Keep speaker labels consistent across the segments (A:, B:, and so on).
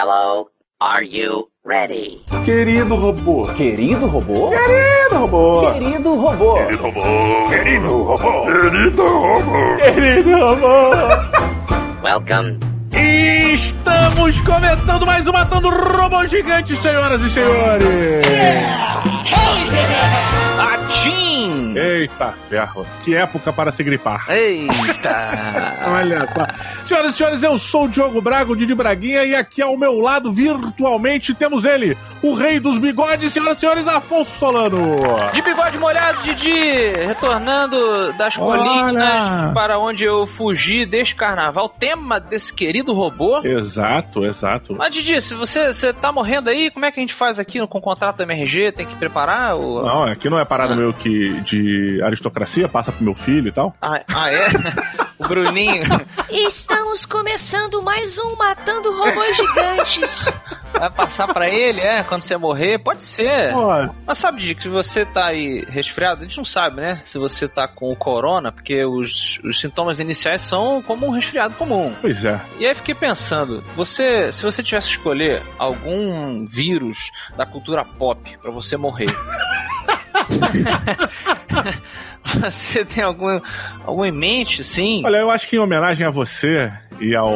A: Hello, are you ready?
B: Querido robô.
C: Querido robô?
B: Querido robô.
C: Querido robô.
B: Querido robô. Querido robô. Querido robô. Querido robô.
A: Welcome.
B: Estamos começando mais um Matando Robô Gigante, senhoras e senhores.
D: Atim!
B: Eita ferro, que época para se gripar.
D: Eita!
B: Olha só. Senhoras e senhores, eu sou o Diogo Braga, o Didi Braguinha, e aqui ao meu lado, virtualmente, temos ele, o rei dos bigodes, senhoras e senhores, Afonso Solano.
D: De bigode molhado, Didi! Retornando das
B: Olha!
D: colinas para onde eu fugi deste carnaval. Tema desse querido robô.
B: Exato, exato.
D: Mas, Didi, se você, você tá morrendo aí, como é que a gente faz aqui no, com o contrato da MRG? Tem que preparar? O...
B: Não, aqui não é parada meu que de aristocracia, passa pro meu filho e tal.
D: Ah, ah, é? o Bruninho.
E: Estamos começando mais um Matando Robôs Gigantes.
D: Vai passar pra ele, é? Quando você morrer? Pode ser.
B: Nossa.
D: Mas sabe, Dick, se você tá aí resfriado, a gente não sabe, né? Se você tá com o corona, porque os, os sintomas iniciais são como um resfriado comum.
B: Pois é.
D: E aí fiquei pensando, você, se você tivesse que escolher algum vírus da cultura pop pra você morrer. você tem algum, algum em mente, sim?
B: Olha, eu acho que em homenagem a você e ao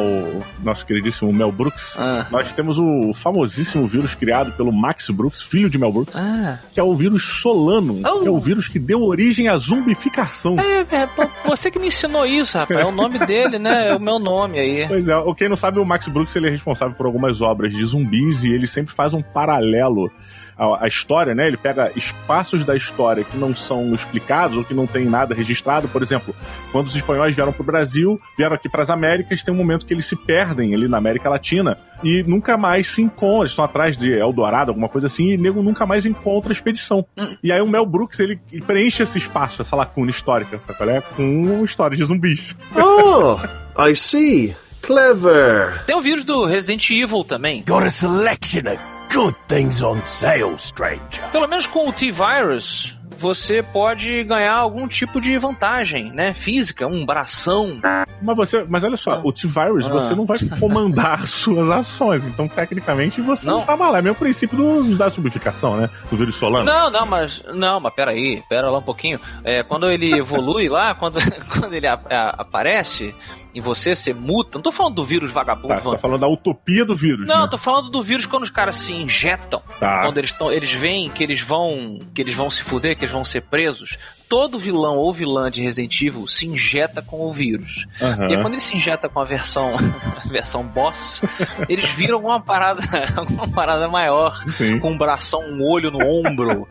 B: nosso queridíssimo Mel Brooks,
D: Ah.
B: nós temos o famosíssimo vírus criado pelo Max Brooks, filho de Mel Brooks,
D: Ah.
B: que é o vírus Solano,
D: Oh.
B: que é o vírus que deu origem à zumbificação.
D: É, é, pô, você que me ensinou isso, rapaz. É o nome dele, né? É o meu nome aí.
B: Pois é, o- quem não sabe, o Max Brooks ele é responsável por algumas obras de zumbis e ele sempre faz um paralelo à, à história, né? Ele pega espaços da história que não são explicados ou que não tem nada registrado. Por exemplo, quando os espanhóis vieram pro Brasil, vieram aqui para as Américas, tem um momento que eles se perdem ali na América Latina e nunca mais se encontram. Eles estão atrás de Eldorado, alguma coisa assim, e nego nunca mais encontra a expedição. E aí o Mel Brooks ele, ele preenche esse espaço, essa lacuna histórica, sabe qual é? Com histórias de zumbis.
F: Oh, I see. Clever.
D: Tem o vírus do Resident Evil também.
G: Got a selection of good things on sale, stranger.
D: Pelo menos com o T-Virus, você pode ganhar algum tipo de vantagem, né? Física, um bração.
B: Mas você, mas olha só, o T-Virus,
D: Ah.
B: você não vai comandar suas ações. Então, tecnicamente, você não,
D: Não.
B: tá mal. É meio princípio do, da subificação, né? Do vírus solano.
D: Não, não, mas. Não, mas peraí, pera lá um pouquinho. É, quando ele evolui lá, quando, quando ele a- a- aparece em você, você muta. Não tô falando do vírus vagabundo.
B: Tá, você tá falando da utopia do vírus.
D: Não,
B: né?
D: tô falando do vírus quando os caras se injetam.
B: Tá.
D: Quando eles estão, eles veem que eles vão, que eles vão se fuder, que eles vão ser presos. Todo vilão ou vilã de Resident Evil se injeta com o vírus.
B: Aham.
D: E aí, quando ele se injeta com a versão, a versão boss, eles viram alguma parada, alguma parada maior,
B: Sim.
D: com um bração, um olho no ombro,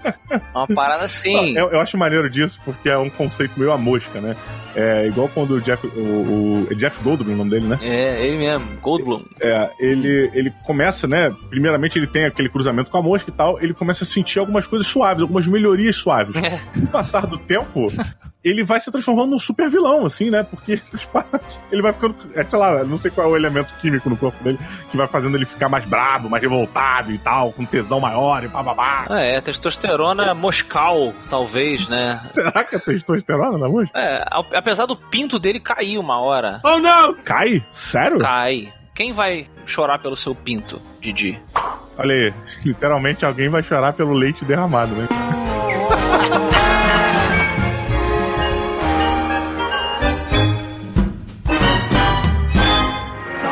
D: uma parada assim.
B: Eu, eu acho maneiro disso porque é um conceito meio a mosca, né? É igual quando o Jeff, o, o- é Jeff Goldblum, o nome dele, né?
D: É, ele mesmo, Goldblum.
B: É, ele, ele começa, né? Primeiramente ele tem aquele cruzamento com a mosca e tal, ele começa a sentir algumas coisas suaves, algumas melhorias suaves.
D: É.
B: Com o passar do tempo, ele vai se transformando num super vilão, assim, né? Porque paradas- ele vai ficando, é, sei lá, não sei qual é o elemento químico no corpo dele que vai fazendo ele ficar mais brabo, mais revoltado e tal, com tesão maior e bababá.
D: Ah, é, testosterona moscal, talvez, né?
B: Será que é testosterona na mosca?
D: É, ao- apesar do pinto dele cair uma hora.
B: Oh não! Cai? Sério?
D: Cai. Quem vai chorar pelo seu pinto, Didi?
B: Olha aí, literalmente alguém vai chorar pelo leite derramado, né?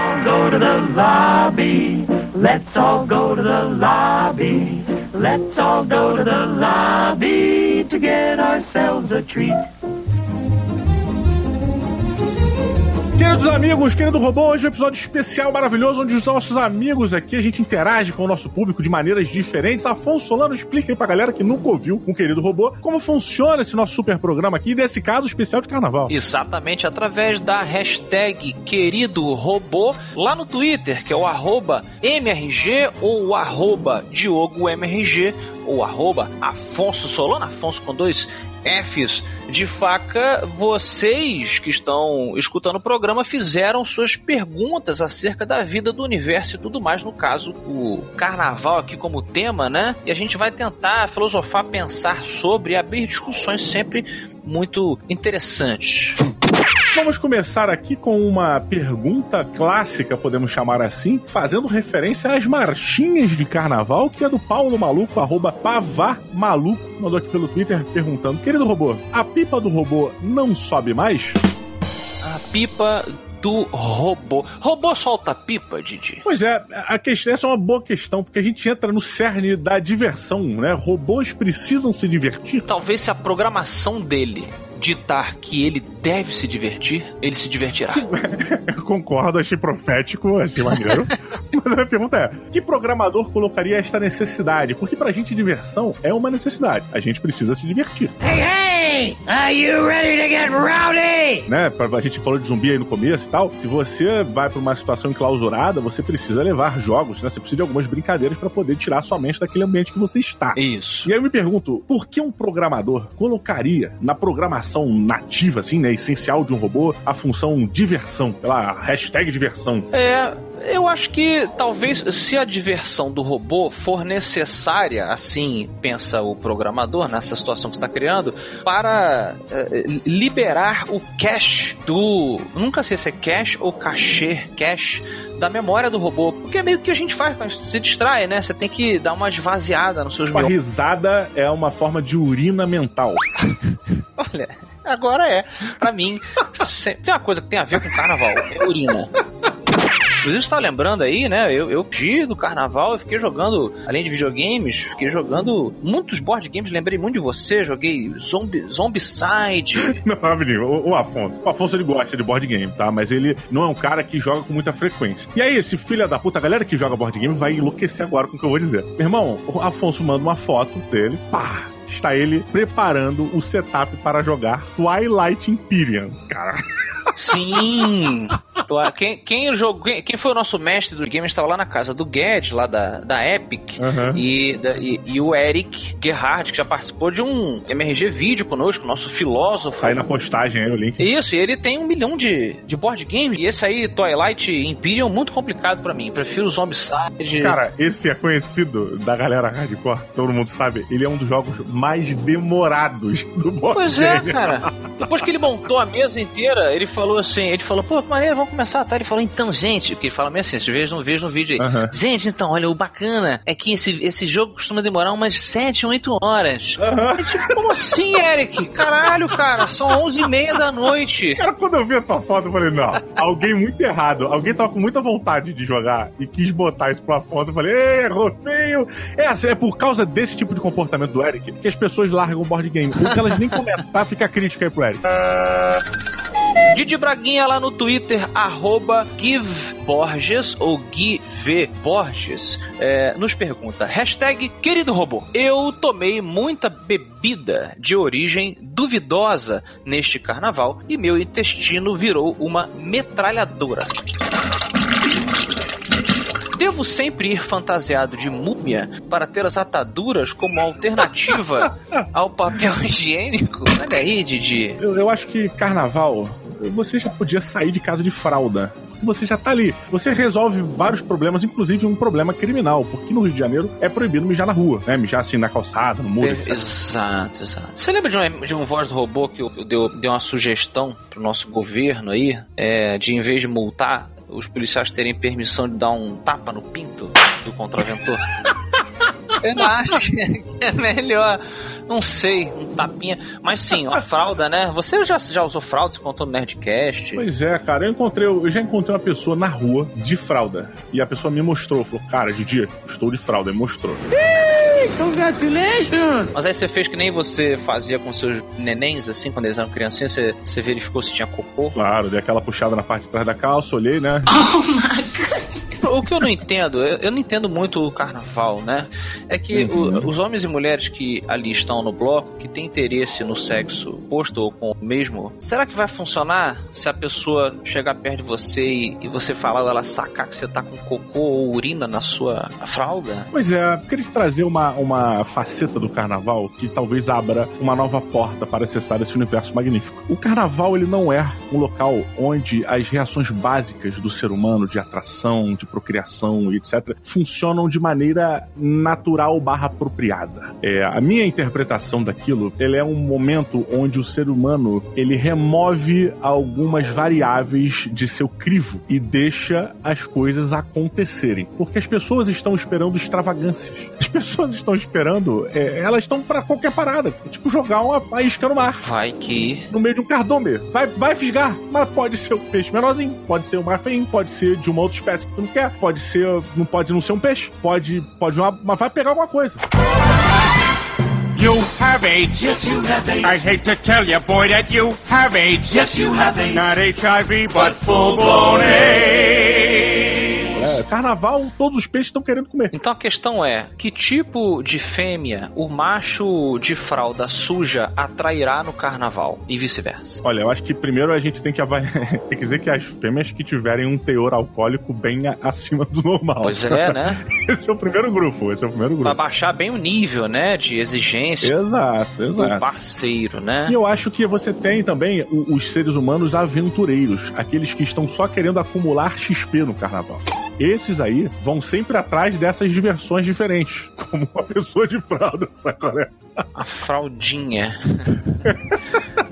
H: all go to the lobby. Let's all go to the lobby. Let's all go to the lobby to get ourselves a treat.
B: Queridos amigos, querido robô, hoje é um episódio especial maravilhoso onde os nossos amigos aqui a gente interage com o nosso público de maneiras diferentes. Afonso Solano, explica aí pra galera que nunca ouviu um querido robô como funciona esse nosso super programa aqui, nesse caso especial de carnaval.
D: Exatamente através da hashtag querido robô lá no Twitter, que é o arroba MRG ou o arroba DiogoMRG ou arroba Afonso Solano, Afonso com dois Fs de faca, vocês que estão escutando o programa fizeram suas perguntas acerca da vida do universo e tudo mais, no caso, o carnaval aqui como tema, né? E a gente vai tentar filosofar, pensar sobre abrir discussões sempre muito interessantes.
B: Vamos começar aqui com uma pergunta clássica, podemos chamar assim, fazendo referência às marchinhas de carnaval, que é do Paulo Maluco, arroba Pavá Maluco, mandou aqui pelo Twitter perguntando: Querido robô, a pipa do robô não sobe mais?
D: A pipa do robô. Robô solta pipa, Didi?
B: Pois é, a questão, essa é uma boa questão, porque a gente entra no cerne da diversão, né? Robôs precisam se divertir.
D: Talvez se a programação dele ditar que ele deve se divertir, ele se divertirá.
B: Eu concordo, achei profético, achei maneiro. Mas a minha pergunta é: que programador colocaria esta necessidade? Porque pra gente diversão é uma necessidade. A gente precisa se divertir.
H: Hey, hey! Are you ready to get rowdy?
B: Né? A gente falou de zumbi aí no começo e tal. Se você vai pra uma situação enclausurada, você precisa levar jogos, né? Você precisa de algumas brincadeiras pra poder tirar sua mente daquele ambiente que você está.
D: Isso.
B: E aí eu me pergunto, por que um programador colocaria na programação nativa, assim, né, essencial de um robô, a função diversão, pela hashtag diversão?
D: É, eu acho que talvez se a diversão do robô for necessária, assim pensa o programador nessa situação que está criando, para eh, liberar o cache do. Nunca sei se é cache ou cachê, cache da memória do robô. Porque é meio que a gente faz quando a gente se distrai, né? Você tem que dar uma esvaziada nos seus
B: Tipo, a
D: miolo-
B: risada é uma forma de urina mental.
D: Olha, agora é. Pra mim, se- tem uma coisa que tem a ver com carnaval, é urina. Inclusive, você tá lembrando aí, né? Eu, eu fugi do carnaval, eu fiquei jogando, além de videogames, fiquei jogando muitos board games. Lembrei muito de você, joguei Zombie, Zombicide.
B: Não, Avenida, o, o Afonso. O Afonso ele gosta de board game, tá? Mas ele não é um cara que joga com muita frequência. E aí, esse filho da puta, a galera que joga board game vai enlouquecer agora com o que eu vou dizer. Meu irmão, o Afonso manda uma foto dele, pá! Está ele preparando o setup para jogar Twilight Imperium. Cara,
D: Sim! Quem, quem, jogou, quem, foi o nosso mestre do game estava lá na casa do Guedes, lá da, da Epic.
B: Aham.
D: E, da- e, e o Eric Gerhard, que já participou de um MRG vídeo conosco, nosso filósofo.
B: aí na postagem aí o link.
D: Isso, e ele tem um milhão de, de board games. E esse aí, Twilight Imperium, muito complicado pra mim. Prefiro o Zombicide.
B: Cara, esse é conhecido da galera hardcore, todo mundo sabe. Ele é um dos jogos mais demorados do board
D: Pois é,
B: game.
D: cara. Depois que ele montou a mesa inteira, ele falou assim, ele falou, pô, maneiro, vamos começar, tá? Ele falou, então, gente, porque ele fala meio assim, vocês vejam no vídeo, no vídeo aí. Gente, então, olha, o bacana é que esse, esse jogo costuma demorar umas 7, 8 horas. É tipo, como assim, Eric? Caralho, cara, são 11 e meia da noite.
B: Cara, quando eu vi a tua foto, eu falei, não, alguém muito errado. Alguém tava com muita vontade de jogar e quis botar isso pra foto. Eu falei, "Ei, errou feio. É assim, é por causa desse tipo de comportamento do Eric que as pessoas largam o board game. Porque elas nem começam, tá? Fica a crítica aí pro Eric.
D: Didi Braguinha lá no Twitter, arroba GiveBorges ou GiveBorges, é, nos pergunta, hashtag querido robô, eu tomei muita bebida de origem duvidosa neste carnaval e meu intestino virou uma metralhadora. Devo sempre ir fantasiado de múmia para ter as ataduras como alternativa ao papel higiênico? Olha aí, Didi.
B: Eu, eu acho que carnaval, você já podia sair de casa de fralda. Você já tá ali. Você resolve vários problemas, inclusive um problema criminal. Porque no Rio de Janeiro é proibido mijar na rua, né? Mijar assim na calçada, no muro,
D: É. Exato, exato. Você lembra de um, de um voz do robô que eu, eu deu, deu uma sugestão pro nosso governo aí, é, de em vez de multar, os policiais terem permissão de dar um tapa no pinto do contraventor? Eu não acho que é melhor, não sei, um tapinha. Mas sim, uma fralda, né? Você já, já usou fralda, você contou no Nerdcast?
B: Pois é, cara, eu encontrei, eu já encontrei uma pessoa na rua de fralda. E a pessoa me mostrou, falou, cara, Didi, estou de fralda, e mostrou.
D: Mas aí você fez que nem você fazia com seus nenéns, assim, quando eles eram criancinhas, você, você verificou se tinha cocô.
B: Claro, dei aquela puxada na parte de trás da calça, olhei, né?
D: O que eu não entendo, eu eu não entendo muito o carnaval, né? É que o- os homens e mulheres que ali estão no bloco, que têm interesse no sexo oposto ou com o mesmo, será que vai funcionar se a pessoa chegar perto de você e, e você falar, ela sacar que você tá com cocô ou urina na sua fralda?
B: Pois é, eu queria te trazer uma, uma faceta do carnaval que talvez abra uma nova porta para acessar esse universo magnífico. O carnaval, ele não é um local onde as reações básicas do ser humano, de atração, de procriação e etc., funcionam de maneira natural barra apropriada. É, a minha interpretação daquilo, ele é um momento onde o ser humano, ele remove algumas variáveis de seu crivo e deixa as coisas acontecerem. Porque as pessoas estão esperando extravagâncias. As pessoas estão esperando, é, elas estão para qualquer parada. Tipo, jogar uma, isca no mar.
D: Vai que.
B: No meio de um cardume. Vai, vai fisgar, mas pode ser um peixe menorzinho, pode ser um marfim, pode ser de uma outra espécie que tu não quer, pode ser, não pode não ser um peixe, pode, pode uma, mas vai pegar alguma coisa.
C: You have AIDS. Yes, you have AIDS. I hate to tell you, boy, that you have AIDS. Yes, you have AIDS. Not HIV, but full blown AIDS.
B: Carnaval, todos os peixes estão querendo comer.
D: Então a questão é: que tipo de fêmea o macho de fralda suja atrairá no carnaval? E vice-versa.
B: Olha, eu acho que primeiro a gente tem que avaliar. tem que dizer que as fêmeas que tiverem um teor alcoólico bem acima do normal.
D: Pois é, né?
B: Esse é o primeiro grupo. Esse é o primeiro
D: Pra
B: grupo.
D: baixar bem o nível, né? De exigência
B: Exato,
D: do
B: exato.
D: parceiro, né?
B: E eu acho que você tem também os seres humanos aventureiros, aqueles que estão só querendo acumular XP no carnaval. Esses aí vão sempre atrás dessas diversões diferentes, como uma pessoa de fralda, sacolé?
D: A fraldinha.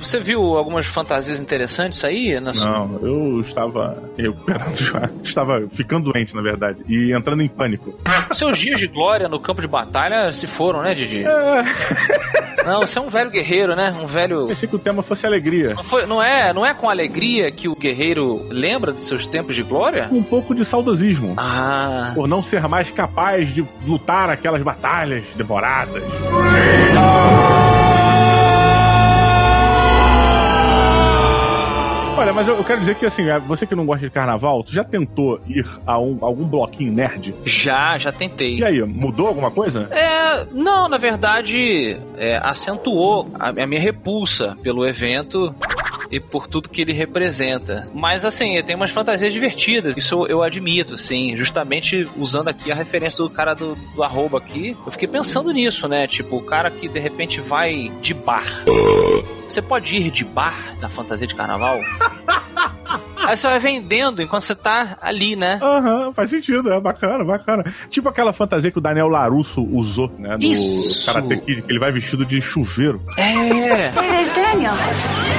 D: Você viu algumas fantasias interessantes aí? Na sua-
B: Não, eu estava recuperando já. Estava ficando doente, na verdade, e entrando em pânico.
D: Seus dias de glória no campo de batalha se foram, né, Didi?
B: É,
D: Não, você é um velho guerreiro, né? Um velho.
B: pensei que o tema fosse alegria.
D: Não, foi- não é, não é com alegria que o guerreiro lembra de seus tempos de glória?
B: Um pouco de saudosismo.
D: Ah.
B: Por não ser mais capaz de lutar aquelas batalhas demoradas. Olha, mas eu, eu quero dizer que assim, você que não gosta de carnaval, tu já tentou ir a um- algum bloquinho nerd?
D: Já, já tentei.
B: E aí, mudou alguma coisa?
D: É, não, na verdade, é, acentuou a, a minha repulsa pelo evento e por tudo que ele representa. Mas assim, tem umas fantasias divertidas, isso eu admito, sim. Justamente usando aqui a referência do cara do, do arroba aqui, eu fiquei pensando nisso, né? Tipo, o cara que de repente vai de bar. Você pode ir de bar na fantasia de carnaval? Aí você vai vendendo enquanto você tá ali, né?
B: Aham, faz sentido, é bacana, bacana. Tipo aquela fantasia que o Daniel Larusso usou, né? No
D: Isso.
B: Karate Kid, que ele vai vestido de chuveiro.
D: É.
I: There's Daniel.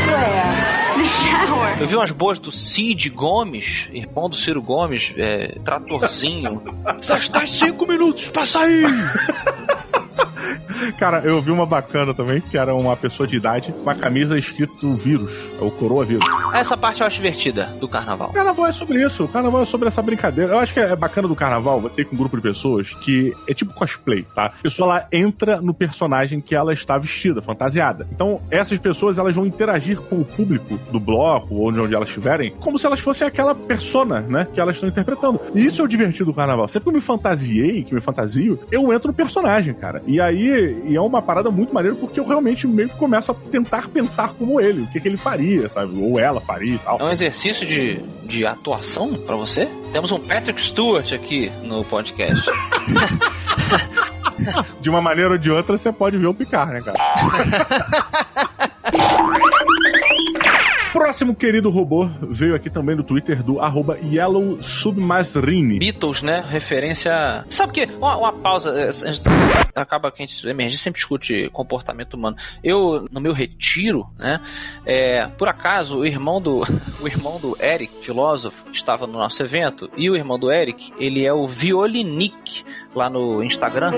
I: Where? The shower.
D: Eu vi umas boas do Cid Gomes, irmão do Ciro Gomes, é, tratorzinho. Só está cinco minutos pra sair!
B: Cara, eu vi uma bacana também, que era uma pessoa de idade, com a camisa escrito vírus, ou coroa vírus.
D: Essa parte eu acho divertida do carnaval.
B: O carnaval é sobre isso, o carnaval é sobre essa brincadeira. Eu acho que é bacana do carnaval, você ir com um grupo de pessoas que é tipo cosplay, tá? A pessoa lá entra no personagem que ela está vestida, fantasiada. Então, essas pessoas elas vão interagir com o público do bloco, ou de onde elas estiverem, como se elas fossem aquela persona, né? Que elas estão interpretando. E isso é o divertido do carnaval. Sempre que eu me fantasiei, que me fantasio, eu entro no personagem, cara. E aí e é uma parada muito maneira porque eu realmente meio que começo a tentar pensar como ele, o que, que ele faria, sabe? Ou ela faria e tal.
D: É um exercício de, de atuação pra você? Temos um Patrick Stewart aqui no podcast.
B: De uma maneira ou de outra, você pode ver o picar, né, cara? Próximo querido robô veio aqui também no Twitter do arroba Yellow Submasrine.
D: Beatles, né? Referência. Sabe que? Uma, uma pausa. é, Acaba que a gente, a sempre discute comportamento humano. Eu, no meu retiro, né? é, por acaso, o irmão do. O irmão do Eric, filósofo, estava no nosso evento. E o irmão do Eric, ele é o Violinic lá no Instagram.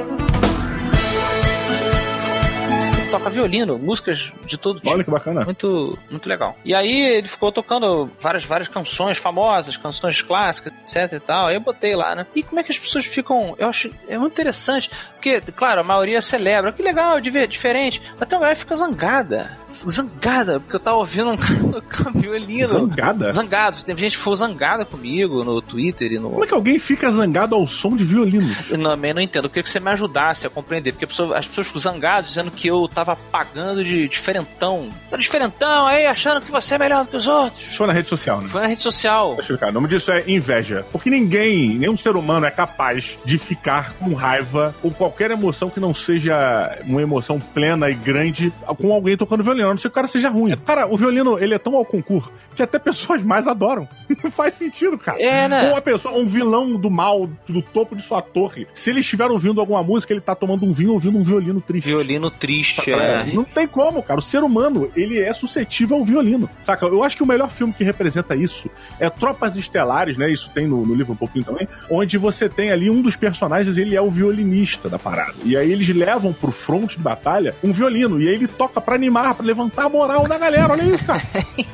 D: Toca violino, músicas de todo tipo.
B: Olha que bacana.
D: Muito, muito legal. E aí ele ficou tocando várias, várias canções famosas, canções clássicas, etc e tal. Aí eu botei lá, né? E como é que as pessoas ficam. Eu acho. É muito interessante. Porque, claro, a maioria celebra. Que legal, diferente. Mas tem uma galera fica zangada. Zangada, porque eu tava ouvindo um violino.
B: Zangada?
D: Zangado. Tem gente que foi zangada comigo no Twitter e no.
B: Como é que alguém fica zangado ao som de violino?
D: Eu também não entendo. Eu queria que você me ajudasse a compreender. Porque a pessoa- as pessoas ficam zangadas dizendo que eu tava pagando de diferentão. Tá diferentão aí, achando que você é melhor do que os outros.
B: Foi na rede social, né?
D: Foi na rede social.
B: Deixa eu explicar. O nome disso é inveja. Porque ninguém, nenhum ser humano é capaz de ficar com raiva ou qualquer emoção que não seja uma emoção plena e grande com alguém tocando violino. A não ser que o cara seja ruim. Cara, o violino, ele é tão ao concurso que até pessoas mais adoram. Não faz sentido, cara.
D: É, né?
B: Uma pessoa, um vilão do mal, do topo de sua torre, se ele estiver ouvindo alguma música, ele tá tomando um vinho ouvindo um violino triste.
D: Violino triste,
B: É,
D: é.
B: Não tem como, cara. O ser humano, ele é suscetível ao violino. Saca? Eu acho que o melhor filme que representa isso é Tropas Estelares, né? Isso tem no, no livro um pouquinho também, onde você tem ali um dos personagens, ele é o violinista da parada. E aí eles levam pro fronte de batalha um violino. E aí ele toca pra animar, pra levantar a moral da galera. Olha isso, cara.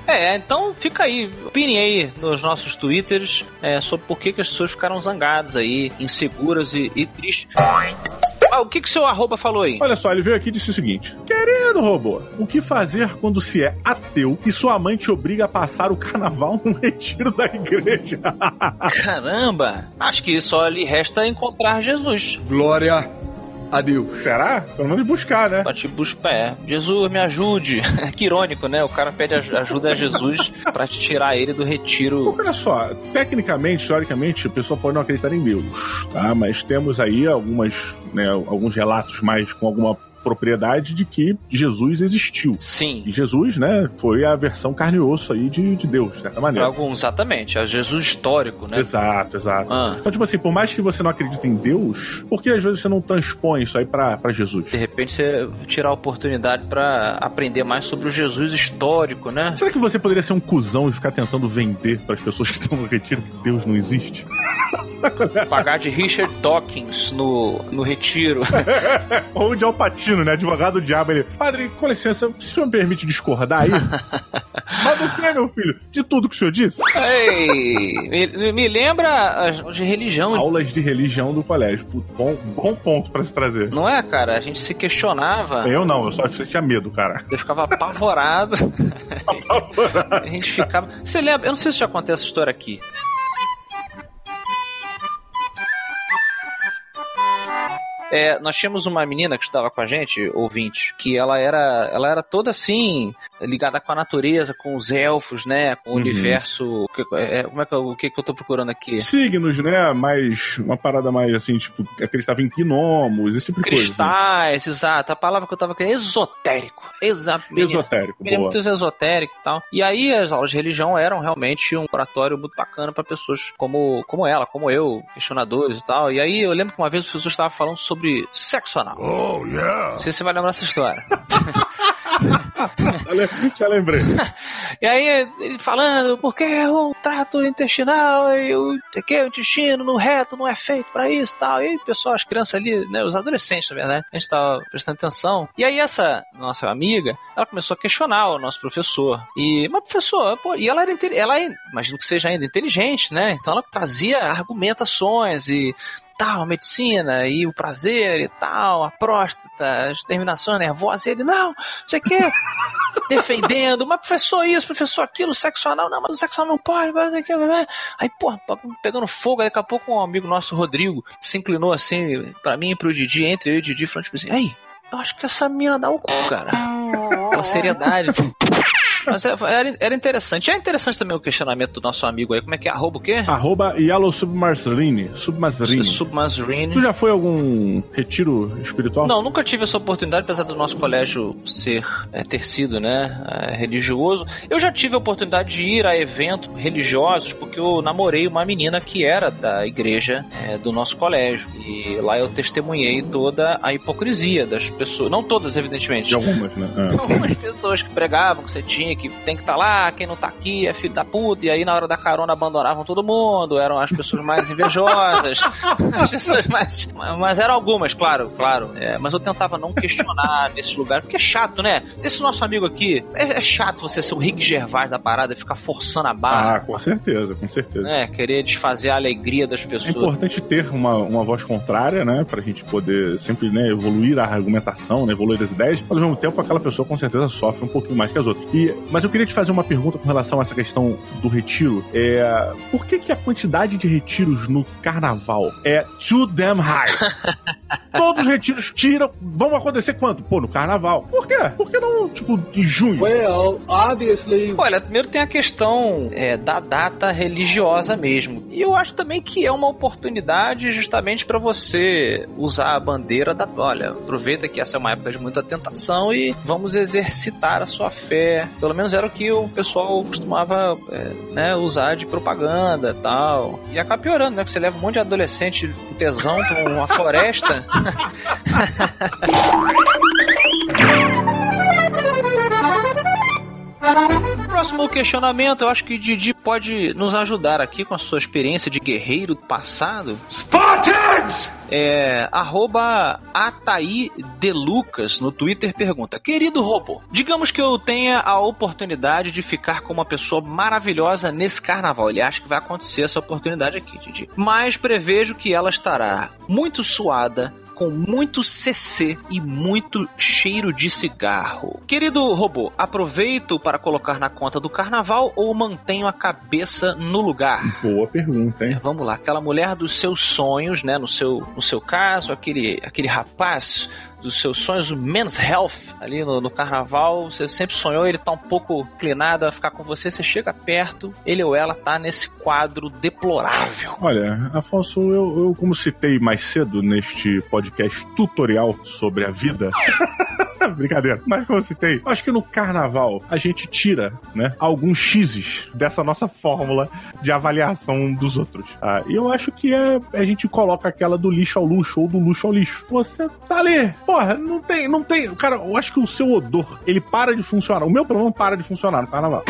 D: É, então fica aí, opinem aí nos nossos twitters é, sobre por que, que as pessoas ficaram zangadas aí, inseguras e, e tristes. Ah, o que, que o seu arroba falou aí?
B: Olha só, ele veio aqui e disse o seguinte: Querido robô, o que fazer quando se é ateu e sua mãe te obriga a passar o carnaval num retiro da igreja?
D: Caramba! Acho que só lhe resta encontrar Jesus.
G: Glória a Deus.
B: Será? Pelo menos buscar, né?
D: Pra te buscar, é. Jesus, me ajude. que irônico, né? O cara pede aj- ajuda a Jesus pra te tirar ele do retiro.
B: Porque olha só, tecnicamente, teoricamente, a pessoa pode não acreditar em Deus, tá? Mas temos aí algumas, né, alguns relatos mais com alguma propriedade de que Jesus existiu.
D: Sim.
B: E Jesus, né, foi a versão carne e osso aí de, de Deus, de certa maneira.
D: alguns, exatamente. É Jesus histórico, né?
B: Exato, exato.
D: Ah.
B: Então, tipo assim, por mais que você não acredite em Deus, por que às vezes você não transpõe isso aí pra, pra Jesus?
D: De repente você tirar a oportunidade pra aprender mais sobre o Jesus histórico, né?
B: Será que você poderia ser um cuzão e ficar tentando vender para as pessoas que estão no retiro que Deus não existe?
D: Pagar de Richard Dawkins no, no retiro.
B: Ou de Alpatino, né? Advogado do diabo. Ele, padre, com licença, o senhor me permite discordar aí? Mas do que, meu filho? De tudo que o senhor disse?
D: Ei, me, me lembra de religião.
B: Aulas de religião do colégio. Bom, bom ponto pra se trazer.
D: Não é, cara? A gente se questionava.
B: Eu não, eu só tinha medo, cara.
D: Eu ficava apavorado. A gente ficava. Você lembra? Eu não sei se já contei essa história aqui. É, nós tínhamos uma menina que estava com a gente, ouvinte, que ela era, ela era toda assim, ligada com a natureza, com os elfos, né? Com o
B: Uhum.
D: universo. que- é, como é que o que, que eu tô procurando aqui?
B: Signos, né? Mais. Uma parada mais assim, tipo, acreditava em gnomos, esse tipo de coisa. né?
D: Cristais, exato. A palavra que eu tava querendo, esotérico. Exato.
B: Esotérico,
D: Menina
B: boa.
D: muito esotérico e tal. E aí as aulas de religião eram realmente um oratório muito bacana pra pessoas como, como ela, como eu, questionadores e tal. E aí eu lembro que uma vez o professor estava falando sobre sexo anal.
G: Oh, yeah.
D: Não sei se você vai lembrar essa história.
B: Já le- Já lembrei.
D: E aí ele falando, porque o trato intestinal e o, que, o intestino no reto não é feito pra isso e tal. E aí pessoal, as crianças ali, né, os adolescentes, na verdade, a gente tava prestando atenção. E aí essa nossa amiga, ela começou a questionar o nosso professor. E, mas professor, pô, e ela era, ela, é- imagino que seja ainda inteligente, né? Então ela trazia argumentações e tal, medicina e o prazer e tal, a próstata, as terminações nervosas, e ele, não, você quer defendendo, mas professor isso, professor aquilo, sexo anal, não, mas o sexo anal não pode, mas blá. aí, porra, pegando fogo, daqui a pouco um amigo nosso, Rodrigo, se inclinou assim, pra mim e pro Didi, entre eu e o Didi, falando tipo assim, aí, eu acho que essa mina dá o cu, cara, com seriedade. Mas é- era, era interessante. É interessante também o questionamento do nosso amigo aí. Como é que é? Arroba o quê?
B: Arroba Yellow Submarine. Submarine.
D: Submarine.
B: Tu já foi a algum retiro espiritual?
D: Não, nunca tive essa oportunidade, apesar do nosso colégio ser é, ter sido, né, é, religioso. Eu já tive a oportunidade de ir a eventos religiosos porque eu namorei uma menina que era da igreja é, do nosso colégio e lá eu testemunhei toda a hipocrisia das pessoas, não todas, evidentemente.
B: De algumas, né? É.
D: Algumas pessoas que pregavam que você tinha, que tem que estar lá, quem não tá aqui é filho da puta, e aí na hora da carona abandonavam todo mundo, eram as pessoas mais invejosas, as pessoas mais. Mas eram algumas, claro, claro. É, mas eu tentava não questionar nesse lugar, porque é chato, né? Esse nosso amigo aqui, é, é chato você ser o Rick Gervais da parada e ficar forçando a barra.
B: Ah, com certeza, com certeza.
D: né? Querer desfazer a alegria das
B: É
D: pessoas.
B: importante ter uma, uma voz contrária, né? Pra gente poder sempre né, evoluir a argumentação, né, evoluir as ideias, mas ao mesmo tempo aquela pessoa com certeza sofre um pouquinho mais que as outras. E, mas eu queria te fazer uma pergunta com relação a essa questão do retiro. É, por que, que a quantidade de retiros no carnaval é too damn high? Todos os retiros tiram. Vão acontecer quando? Pô, no carnaval. Por quê? Por que não, tipo, em junho?
J: Well, obviously.
D: Olha, primeiro tem a questão é, da data religiosa mesmo. E eu acho também que é uma oportunidade justamente para você usar a bandeira da. Olha, aproveita que essa é uma época de muita tentação e vamos exercitar a sua fé. Pelo menos era o que o pessoal costumava é, né, usar de propaganda e tal. E acaba piorando, né? Que você leva um monte de adolescente com tesão pra uma floresta. Próximo questionamento, eu acho que Didi pode nos ajudar aqui com a sua experiência de guerreiro do passado.
G: Spartans!
D: É, arroba Ataí Delucas no Twitter pergunta: Querido robô, digamos que eu tenha a oportunidade de ficar com uma pessoa maravilhosa nesse carnaval. Ele acha que vai acontecer essa oportunidade aqui, Didi. Mas prevejo que ela estará muito suada, com muito CC e muito cheiro de cigarro. Querido robô, aproveito para colocar na conta do carnaval ou mantenho a cabeça no lugar?
B: Boa pergunta, hein?
D: Vamos lá, aquela mulher dos seus sonhos, né? No seu, no seu caso, aquele, aquele rapaz dos seus sonhos, o Men's Health, ali no, no carnaval, você sempre sonhou, ele tá um pouco inclinado a ficar com você, você chega perto, ele ou ela tá nesse quadro deplorável.
B: Olha, Afonso, eu, eu como citei mais cedo neste podcast tutorial sobre a vida. Brincadeira. Mas como eu citei, acho que no carnaval a gente tira, né, alguns x's dessa nossa fórmula de avaliação dos outros. Ah, eu acho que é, a gente coloca aquela do lixo ao luxo ou do luxo ao lixo. Você tá ali, porra, não tem, não tem. Cara, eu acho que o seu odor, ele para de funcionar. O meu problema para de funcionar no carnaval.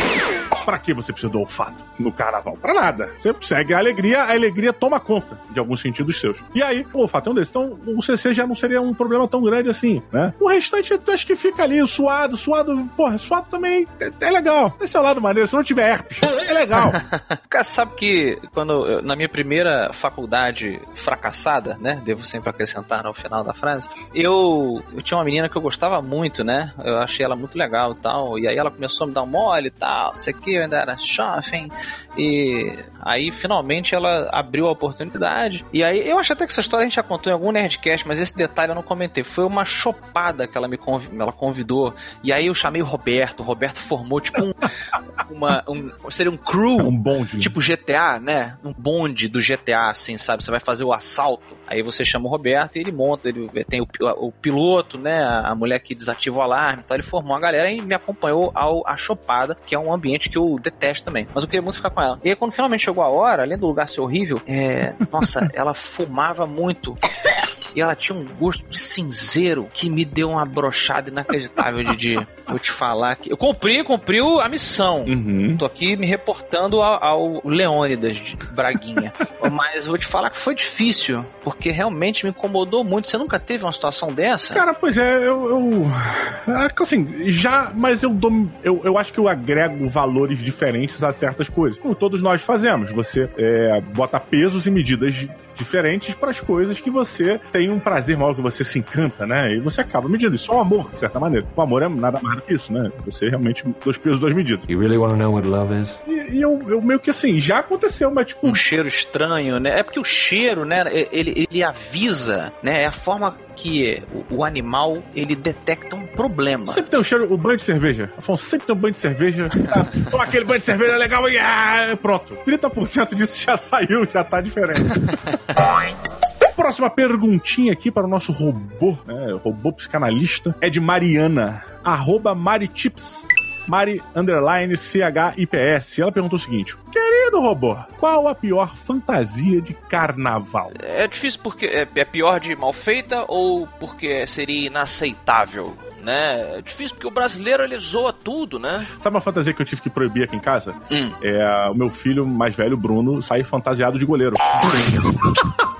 B: Pra que você precisa do olfato no carnaval? Pra nada. Você segue a alegria, a alegria toma conta de alguns sentidos seus. E aí, o olfato é um desses. Então, o CC já não seria um problema tão grande assim, né? O restante, acho que fica ali, suado, suado. Porra, suado também é, é legal. Esse é o lado maneiro. Se não tiver herpes, é legal.
D: Cara, sabe que quando na minha primeira faculdade fracassada, né? Devo sempre acrescentar no final da frase, eu, eu tinha uma menina que eu gostava muito, né? Eu achei ela muito legal e tal. E aí ela começou a me dar um mole e tal, não sei o que, eu ainda era jovem. E aí finalmente ela abriu a oportunidade. E aí eu acho até que essa história a gente já contou em algum Nerdcast, mas esse detalhe eu não comentei. Foi uma chopada que ela me convi- ela convidou. E aí eu chamei o Roberto. O Roberto formou tipo um. uma, um seria um crew.
B: Um bonde.
D: Tipo GTA, né? Um bonde do GTA, assim, sabe? Você vai fazer o assalto. Aí você chama o Roberto e ele monta. Ele tem o, o piloto, né? A mulher que desativa o alarme. Então ele formou a galera e me acompanhou ao a Chopada, que é um ambiente que eu detesto também. Mas eu queria muito ficar com ela. E aí quando finalmente chegou a hora, além do lugar ser horrível, é. Nossa, ela fumava muito. E ela tinha um gosto cinzeiro que me deu uma brochada inacreditável, Didi. Vou te falar que. Eu cumpri, cumpri a missão.
B: Uhum.
D: Tô aqui me reportando ao, ao Leônidas de Braguinha. Mas vou te falar que foi difícil, porque realmente me incomodou muito. Você nunca teve uma situação dessa?
B: Cara, pois é, eu. eu é assim, já. Mas eu, dou, eu eu acho que eu agrego valores diferentes a certas coisas. Como todos nós fazemos. Você é, bota pesos e medidas diferentes para as coisas que você tem um prazer maior, que você se encanta, né? E você acaba medindo. Isso é o amor, de certa maneira. O amor é nada mais do que isso, né? Você realmente. Dois pesos, duas medidas.
K: You really want to know what love is?
B: E, e eu, eu meio que assim, já aconteceu, mas tipo.
D: um cheiro estranho, né? É porque o cheiro, né, ele, ele avisa, né? É a forma que o, animal ele detecta um problema.
B: Sempre tem um cheiro, o banho de cerveja. Afonso, sempre tem um banho de cerveja. Ah, Toma aquele banho de cerveja legal e ah, pronto. 30% disso já saiu, já tá diferente. Próxima perguntinha aqui para o nosso robô, né, robô psicanalista, é de Mariana, arroba Maritips. Mari underline CHIPS. Ela perguntou o seguinte: Querido robô, qual a pior fantasia de carnaval?
D: É difícil porque é, é pior de mal feita ou porque seria inaceitável? Né? É difícil porque o brasileiro ele zoa tudo, né?
B: Sabe uma fantasia que eu tive que proibir aqui em casa?
D: Hum.
B: É o meu filho mais velho, Bruno, sair fantasiado de goleiro.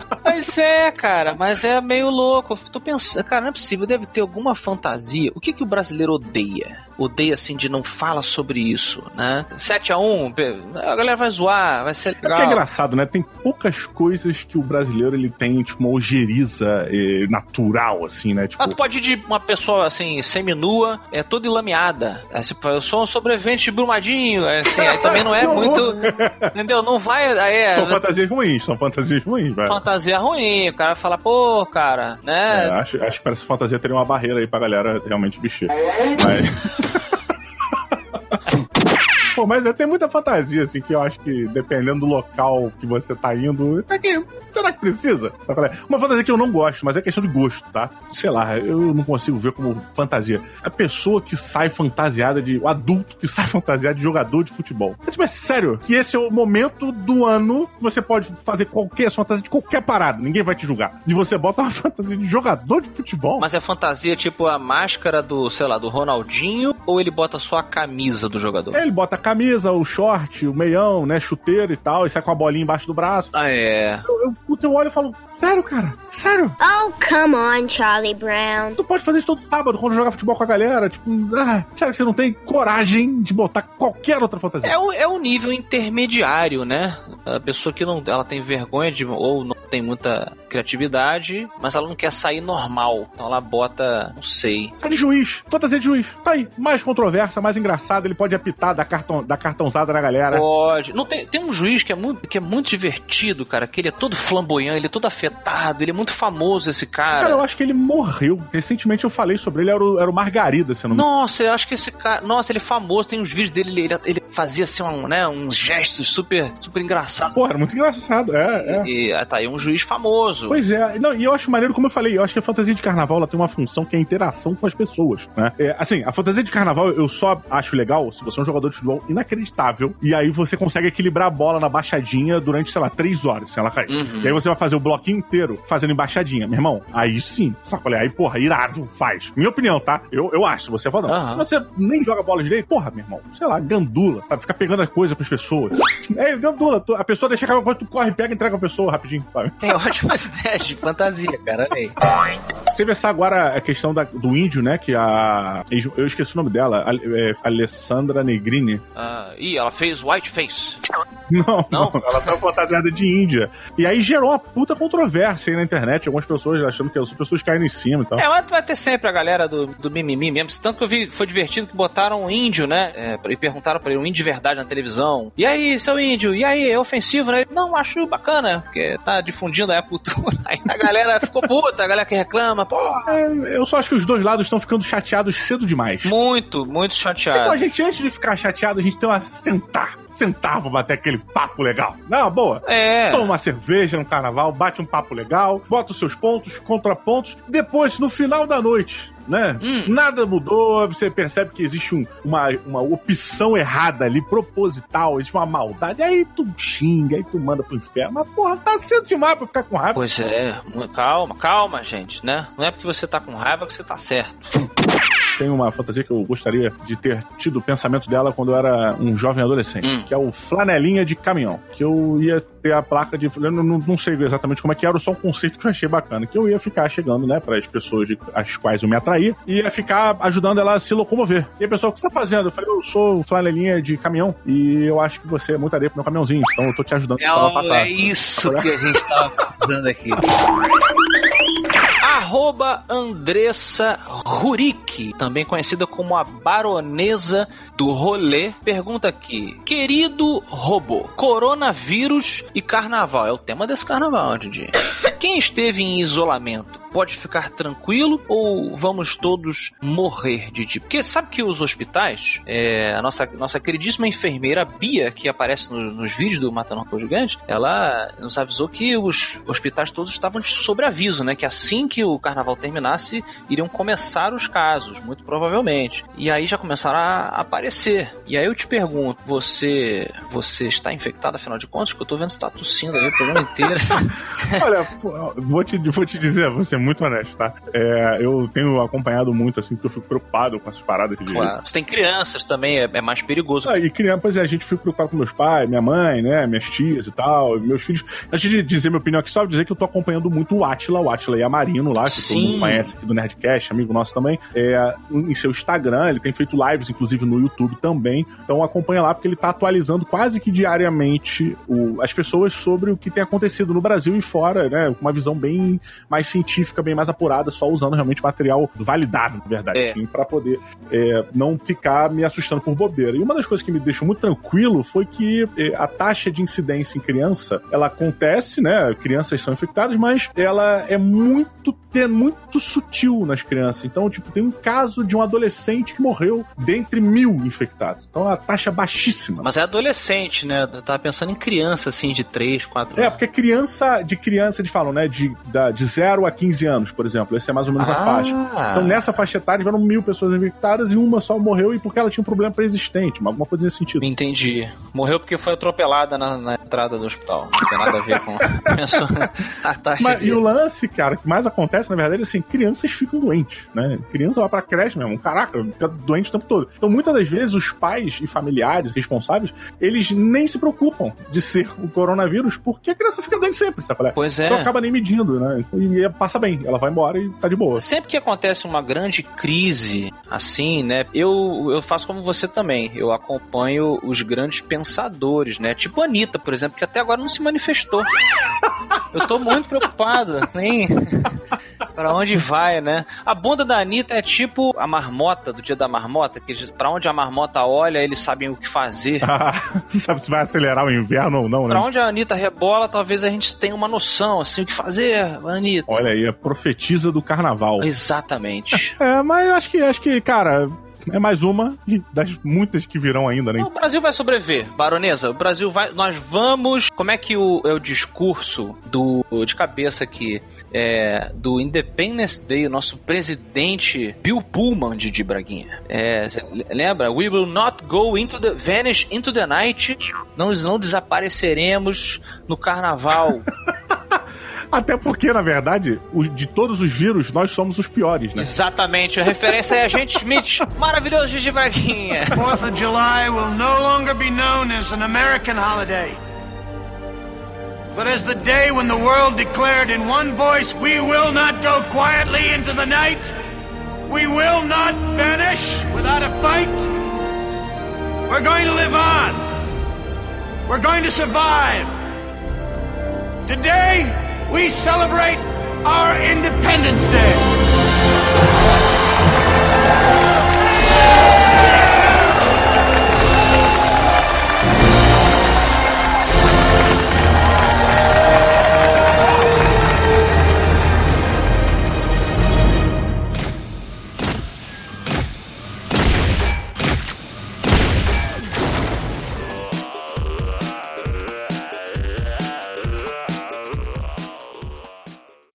D: Mas Pois é, cara, mas é meio louco. Eu Tô pensando, cara, não é possível, deve ter alguma fantasia. O que que o brasileiro odeia? Odeia assim de não fala sobre isso, né? 7 a 1 a galera vai zoar, vai ser
B: É é
D: legal.
B: engraçado, né? Tem poucas coisas que o brasileiro ele tem, tipo, uma ojeriza eh, natural, assim, né? Tipo,
D: Ah, tu pode ir de uma pessoa assim, semi-nua, é toda. Aí você fala, eu sou um sobrevivente de Brumadinho. é Assim, aí também não é muito. Entendeu? Não vai. Aí é,
B: são fantasias ruins, são fantasias ruins, velho.
D: fantasia ruim. O cara fala, pô, cara,
B: É,
D: né?
B: acho, acho que para essa fantasia teria uma barreira aí pra galera realmente vestir. Mas. Pô, mas é, tem muita fantasia, assim, que eu acho que dependendo do local que você tá indo, até que. Será que precisa? É? Uma fantasia que eu não gosto, mas é questão de gosto, tá? Sei lá, eu não consigo ver como fantasia. A pessoa que sai fantasiada de. O adulto que sai fantasiado de jogador de futebol. É, tipo, é sério que esse é o momento do ano que você pode fazer qualquer fantasia de qualquer parada, ninguém vai te julgar. E você bota uma fantasia de jogador de futebol.
D: Mas é fantasia tipo a máscara do, sei lá, do Ronaldinho ou ele bota só a camisa do jogador?
B: Ele bota camisa, o short, o meião, né? Chuteiro e tal, e sai com a bolinha embaixo do braço.
D: Ah, é.
B: Eu, eu, puta, eu olho e falo, sério, cara? Sério?
K: Oh, come on, Charlie Brown.
B: Tu pode fazer isso todo sábado quando jogar futebol com a galera? Tipo, ah, sério que você não tem coragem de botar qualquer outra fantasia?
D: É o, é o nível intermediário, né? A pessoa que não ela tem vergonha de ou não tem muita criatividade, mas ela não quer sair normal. Então ela bota, não sei.
B: Sai de juiz, fantasia de juiz. Tá aí, mais controversa, mais engraçado, ele pode apitar, dar, cartão, dar cartãozada na galera.
D: Pode. Não tem, tem um juiz que é muito que é muito divertido, cara, que ele é todo flamboyante, ele é todo afetado, ele é muito famoso esse cara.
B: Cara, eu acho que ele morreu. Recentemente eu falei sobre ele, era o, era o Margarida, se eu não me
D: Nossa, eu acho que esse cara. Nossa, ele é famoso, tem uns vídeos dele, ele, ele fazia assim, um, né, uns gestos super, super engraçados.
B: Pô, era muito engraçado, é, é.
D: E ah, tá aí um juiz famoso.
B: Pois é, não, e eu acho maneiro, como eu falei, eu acho que a fantasia de carnaval ela tem uma função que é a interação com as pessoas, né? É, assim, a fantasia de carnaval eu só acho legal se você é um jogador de futebol inacreditável e aí você consegue equilibrar a bola na baixadinha durante, sei lá, três horas sem ela cair.
D: Uhum.
B: E aí você vai fazer o bloquinho inteiro fazendo embaixadinha. Meu irmão, aí sim, sabe qual é? Aí, porra, irado, faz. Minha opinião, tá? Eu, eu acho, se você for não.
D: Aham.
B: Se você nem joga bola direito, porra, meu irmão, sei lá, gandula, sabe? Ficar pegando as coisas pras pessoas. É, gandula, a pessoa deixa cair coisa, tu corre, pega e entrega a pessoa rapidinho, sabe?
D: Tem ótimas ideias de fantasia, cara. aí.
B: Teve essa agora a questão da- do índio, né? Que a. Eu esqueci o nome dela, a, é, Alessandra Negrini.
D: Ah, ih, ela fez whiteface.
B: Não,
D: Não?
B: não, ela saiu fantasiada de Índia. E aí gerou uma puta controvérsia aí na internet. Algumas pessoas achando que as pessoas caindo em cima e tal.
D: É, mas vai ter sempre a galera do, do mimimi mesmo. Tanto que eu vi, foi divertido que botaram um índio, né? É, e perguntaram pra ele, um índio de verdade na televisão. E aí, seu índio? E aí, é ofensivo, né? Ele, Não, acho bacana, porque tá difundindo a cultura. Aí a galera ficou puta, a galera que reclama, pô.
B: É, eu só acho que os dois lados estão ficando chateados cedo demais.
D: Muito, muito
B: Então a gente, antes de ficar chateado, a gente tem uma sentar. Sentar pra bater aquele papo legal. Não, boa.
D: É.
B: Toma uma cerveja no carnaval, bate um papo legal, bota os seus pontos, contrapontos. Depois, no final da noite, né?
D: Hum.
B: Nada mudou, você percebe que existe um- uma, uma opção errada ali, proposital, existe uma maldade. Aí tu xinga, aí tu manda pro inferno. Mas, porra, tá cedo demais pra ficar com raiva.
D: Pois é, calma, calma, gente, né? Não é porque você tá com raiva que você tá certo.
B: Tem uma fantasia que eu gostaria de ter tido o pensamento dela quando eu era um jovem adolescente,
D: Hum.
B: que é o flanelinha de caminhão. Que eu ia ter a placa de. Eu não, não- sei exatamente como é que era, só um conceito que eu achei bacana. Que eu ia ficar chegando, né, para as pessoas de, as quais eu me atraía, e ia ficar ajudando ela a se locomover. E a pessoa, o que você tá fazendo? Eu falei, eu sou o flanelinha de caminhão, e eu acho que você é muito areia pro meu caminhãozinho, então eu tô te ajudando.
D: É,
B: ela passar.
D: é isso que a gente tava precisando aqui. Arroba Andressa Rurik, também conhecida como a baronesa do rolê, pergunta aqui: Querido robô, coronavírus e carnaval. É o tema desse carnaval, Didi. Quem esteve em isolamento pode ficar tranquilo ou vamos todos morrer, Didi? Porque sabe que os hospitais, é, a nossa, nossa queridíssima enfermeira Bia, que aparece no- nos vídeos do Matando Robô Gigante, ela nos avisou que os hospitais todos estavam sobre aviso, né? Que assim que o carnaval terminasse, iriam começar os casos, muito provavelmente. E aí já começaram a aparecer. E aí eu te pergunto, você você está infectado, afinal de contas? Que eu tô vendo você tá tossindo aí o programa inteiro.
B: Olha, vou te, vou te dizer, ser muito honesto, tá? É, eu tenho acompanhado muito, assim, porque eu fico preocupado com essas paradas de.
D: Claro. Você tem crianças também, é, é mais perigoso.
B: Ah, e criança, pois é, a gente fica preocupado com meus pais, minha mãe, né? Minhas tias e tal, meus filhos. Antes de dizer minha opinião aqui, só dizer que eu tô acompanhando muito o Atila, o Atila e a Marino lá, que
D: Sim.
B: todo mundo conhece aqui do Nerdcast, amigo nosso também. É, em seu Instagram, ele tem feito lives, inclusive no YouTube também. Então acompanha lá, porque ele tá atualizando quase que diariamente o- as pessoas sobre o que tem acontecido no Brasil e fora, né? Com uma visão bem mais científica, bem mais apurada, só usando realmente material validado, na verdade,
D: É.
B: assim, para poder é, não ficar me assustando por bobeira. E uma das coisas que me deixou muito tranquilo foi que é, a taxa de incidência em criança, ela acontece, né? Crianças são infectadas, mas ela é muito, é muito sutil nas crianças. Então, tipo, tem um caso de um adolescente que morreu dentre mil infectados. Então, a taxa é baixíssima.
D: Mas é adolescente, né? Eu tava pensando em criança, assim, de 3, 4
B: É,
D: anos.
B: porque criança, de criança, eles falam, né? De, da, de 0 a 15 anos, por exemplo. Essa é mais ou menos a
D: Ah.
B: faixa. Então, nessa faixa etária, tiveram mil pessoas infectadas e uma só morreu e porque ela tinha um problema pré-existente, alguma coisa nesse sentido.
D: Entendi. Morreu porque foi atropelada na, na entrada do hospital. Não tem nada a ver com a taxa
B: Mas,
D: de...
B: e o lance, cara, que mais acontece, na verdade, é assim, crianças ficam doentes, né? Criança vai pra creche mesmo, caraca, fica doente o tempo todo. Então, muitas das vezes, os pais e familiares responsáveis, eles nem se preocupam de ser o coronavírus, porque a criança fica doente sempre, sabe? é?
D: Pois é.
B: Então acaba nem medindo, né? E passa bem, ela vai embora e tá de boa.
D: Sempre que acontece uma grande crise assim, né? Eu, eu faço como você também. Eu acompanho os grandes pensadores, né? Tipo a Anitta, por exemplo, que até agora não se manifestou. Eu tô muito preocupado, assim. Pra onde vai, né? A bunda da Anitta é tipo a marmota do dia da marmota, que pra onde a marmota olha, eles sabem o que fazer.
B: Você sabe se vai acelerar o inverno ou não, né?
D: Pra onde a Anitta rebola, talvez a gente tenha uma noção, assim, o que fazer, Anitta.
B: Olha aí, a profetisa do carnaval.
D: Exatamente.
B: É, mas eu acho que, acho que, cara, é mais uma das muitas que virão ainda, né?
D: O Brasil vai sobreviver, baronesa. O Brasil vai. Nós vamos. Como é que o, é o discurso do de cabeça aqui é, do Independence Day, o nosso presidente Bill Pullman de, de Braguinha? É, lembra? We will not go into the vanish into the night. Não, não desapareceremos no carnaval.
B: Até porque, na verdade, de todos os vírus, nós somos os piores, né?
D: Exatamente. A referência é a gente Smith. Maravilhoso de Braguinha.
L: Fourth of July will no longer be known as an American holiday, but as the day when the world declared in one voice, we will not go quietly into the night. We will not vanish without a fight. We're going to live on. We're going to survive. Today, we celebrate our Independence Day.